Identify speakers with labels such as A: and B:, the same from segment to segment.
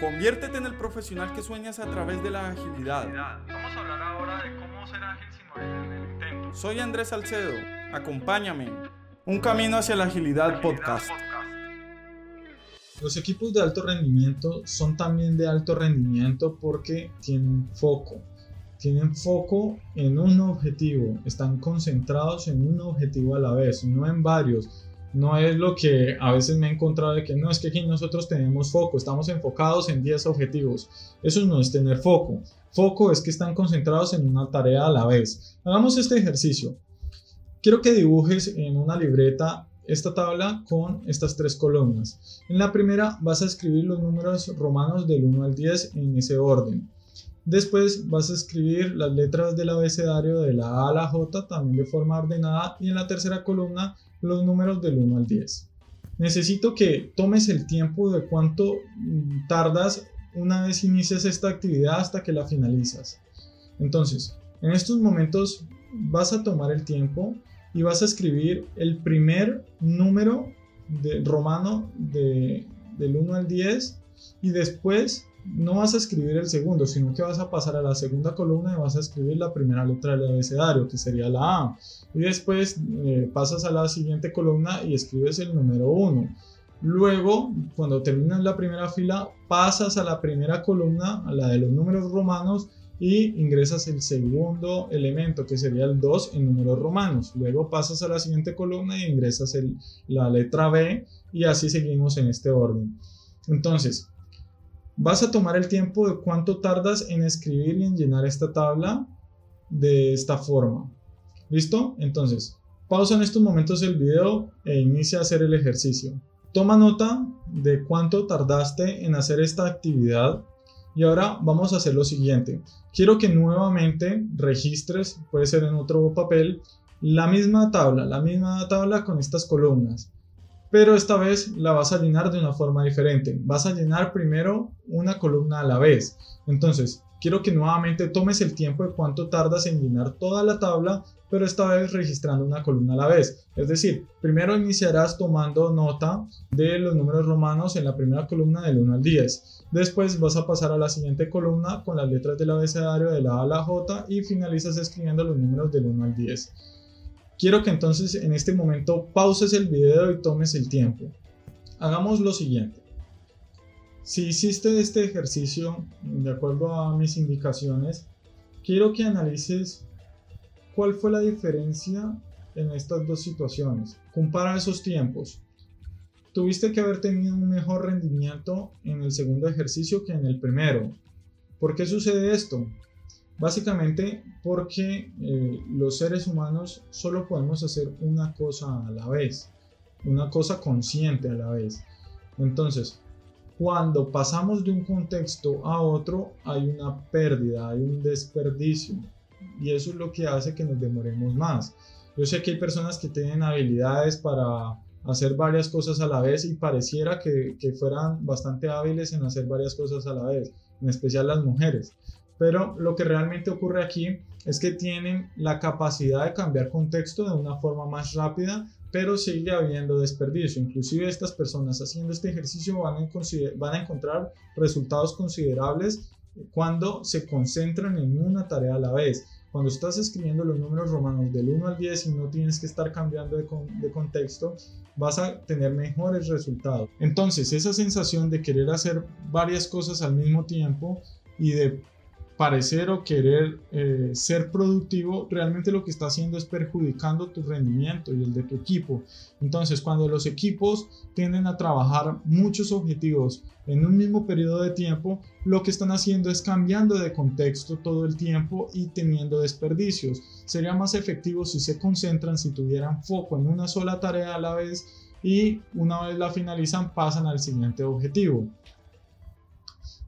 A: Conviértete en el profesional que sueñas a través de la agilidad.
B: Vamos a hablar ahora de cómo ser ágil sin morir en el intento.
A: Soy Andrés Salcedo. Acompáñame. Un camino hacia la agilidad podcast.
C: Los equipos de alto rendimiento son también de alto rendimiento porque tienen foco. Tienen foco en un objetivo, están concentrados en un objetivo a la vez, no en varios no es lo que a veces me he encontrado de que no es que aquí nosotros tenemos foco, estamos enfocados en 10 objetivos. Eso no es tener foco. Foco es que están concentrados en una tarea a la vez. Hagamos este ejercicio. Quiero que dibujes en una libreta esta tabla con estas tres columnas. En la primera vas a escribir los números romanos del 1 al 10 en ese orden. Después vas a escribir las letras del abecedario de la A a la J también de forma ordenada y en la tercera columna los números del 1 al 10. Necesito que tomes el tiempo de cuánto mm, tardas una vez inicias esta actividad hasta que la finalizas. Entonces, en estos momentos vas a tomar el tiempo y vas a escribir el primer número de romano de, del 1 al 10 y después no vas a escribir el segundo, sino que vas a pasar a la segunda columna y vas a escribir la primera letra del abecedario, que sería la A. Y después eh, pasas a la siguiente columna y escribes el número 1. Luego, cuando terminas la primera fila, pasas a la primera columna, a la de los números romanos, y ingresas el segundo elemento, que sería el 2 en números romanos. Luego pasas a la siguiente columna y ingresas la letra B, y así seguimos en este orden. Entonces, Vas a tomar el tiempo de cuánto tardas en escribir y en llenar esta tabla de esta forma. ¿Listo? Entonces, pausa en estos momentos el video e inicia a hacer el ejercicio. Toma nota de cuánto tardaste en hacer esta actividad y ahora vamos a hacer lo siguiente. Quiero que nuevamente registres, puede ser en otro papel, la misma tabla, la misma tabla con estas columnas pero esta vez la vas a llenar de una forma diferente. Vas a llenar primero una columna a la vez. Entonces, quiero que nuevamente tomes el tiempo de cuánto tardas en llenar toda la tabla, pero esta vez registrando una columna a la vez. Es decir, primero iniciarás tomando nota de los números romanos en la primera columna del 1 al 10. Después vas a pasar a la siguiente columna con las letras del abecedario de la A a la J y finalizas escribiendo los números del 1 al 10. Quiero que entonces en este momento pauses el video y tomes el tiempo. Hagamos lo siguiente. Si hiciste este ejercicio de acuerdo a mis indicaciones, quiero que analices cuál fue la diferencia en estas dos situaciones. Compara esos tiempos. Tuviste que haber tenido un mejor rendimiento en el segundo ejercicio que en el primero. ¿Por qué sucede esto? Básicamente porque eh, los seres humanos solo podemos hacer una cosa a la vez, una cosa consciente a la vez. Entonces, cuando pasamos de un contexto a otro, hay una pérdida, hay un desperdicio. Y eso es lo que hace que nos demoremos más. Yo sé que hay personas que tienen habilidades para hacer varias cosas a la vez y pareciera que, que fueran bastante hábiles en hacer varias cosas a la vez, en especial las mujeres pero lo que realmente ocurre aquí es que tienen la capacidad de cambiar contexto de una forma más rápida, pero sigue habiendo desperdicio. Inclusive estas personas haciendo este ejercicio van a, van a encontrar resultados considerables cuando se concentran en una tarea a la vez. Cuando estás escribiendo los números romanos del 1 al 10 y no tienes que estar cambiando de, de, contexto, vas a tener mejores resultados. Entonces, esa sensación de querer hacer varias cosas al mismo tiempo y de parecer o querer eh, ser productivo, realmente lo que está haciendo es perjudicando tu rendimiento y el de tu equipo. Entonces, cuando los equipos tienden a trabajar muchos objetivos en un mismo periodo de tiempo, lo que están haciendo es cambiando de contexto todo el tiempo y teniendo desperdicios. Sería más efectivo si se concentran, si tuvieran foco en una sola tarea a la vez y una vez la finalizan pasan al siguiente objetivo.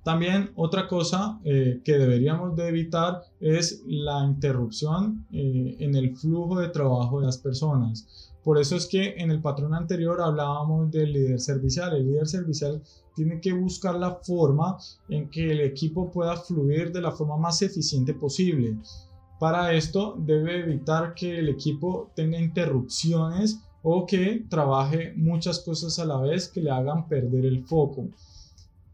C: También otra cosa eh, que deberíamos de evitar es la interrupción eh, en el flujo de trabajo de las personas. Por eso es que en el patrón anterior hablábamos del líder servicial. El líder servicial tiene que buscar la forma en que el equipo pueda fluir de la forma más eficiente posible. Para esto debe evitar que el equipo tenga interrupciones o que trabaje muchas cosas a la vez que le hagan perder el foco.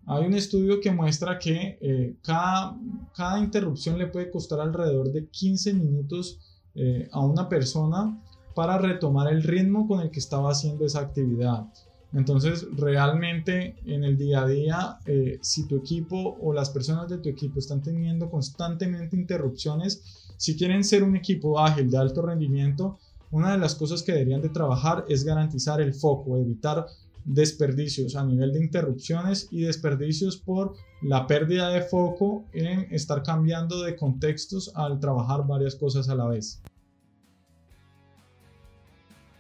C: Hay un estudio que muestra que eh, cada, cada, interrupción le puede costar alrededor de 15 minutos eh, a una persona para retomar el ritmo con el que estaba haciendo esa actividad. Entonces, realmente en el día a día, eh, si tu equipo o las personas de tu equipo están teniendo constantemente interrupciones, si quieren ser un equipo ágil de alto rendimiento, una de las cosas que deberían de trabajar es garantizar el foco, evitar desperdicios a nivel de interrupciones y desperdicios por la pérdida de foco en estar cambiando de contextos al trabajar varias cosas a la vez.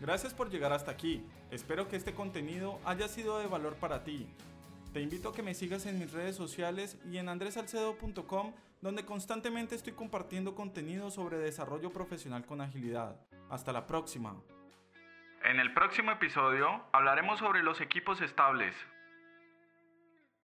A: Gracias por llegar hasta aquí. Espero que este contenido haya sido de valor para ti. Te invito a que me sigas en mis redes sociales y en andresalcedo.com donde constantemente estoy compartiendo contenido sobre desarrollo profesional con agilidad. Hasta la próxima.
B: En el próximo episodio hablaremos sobre los equipos estables,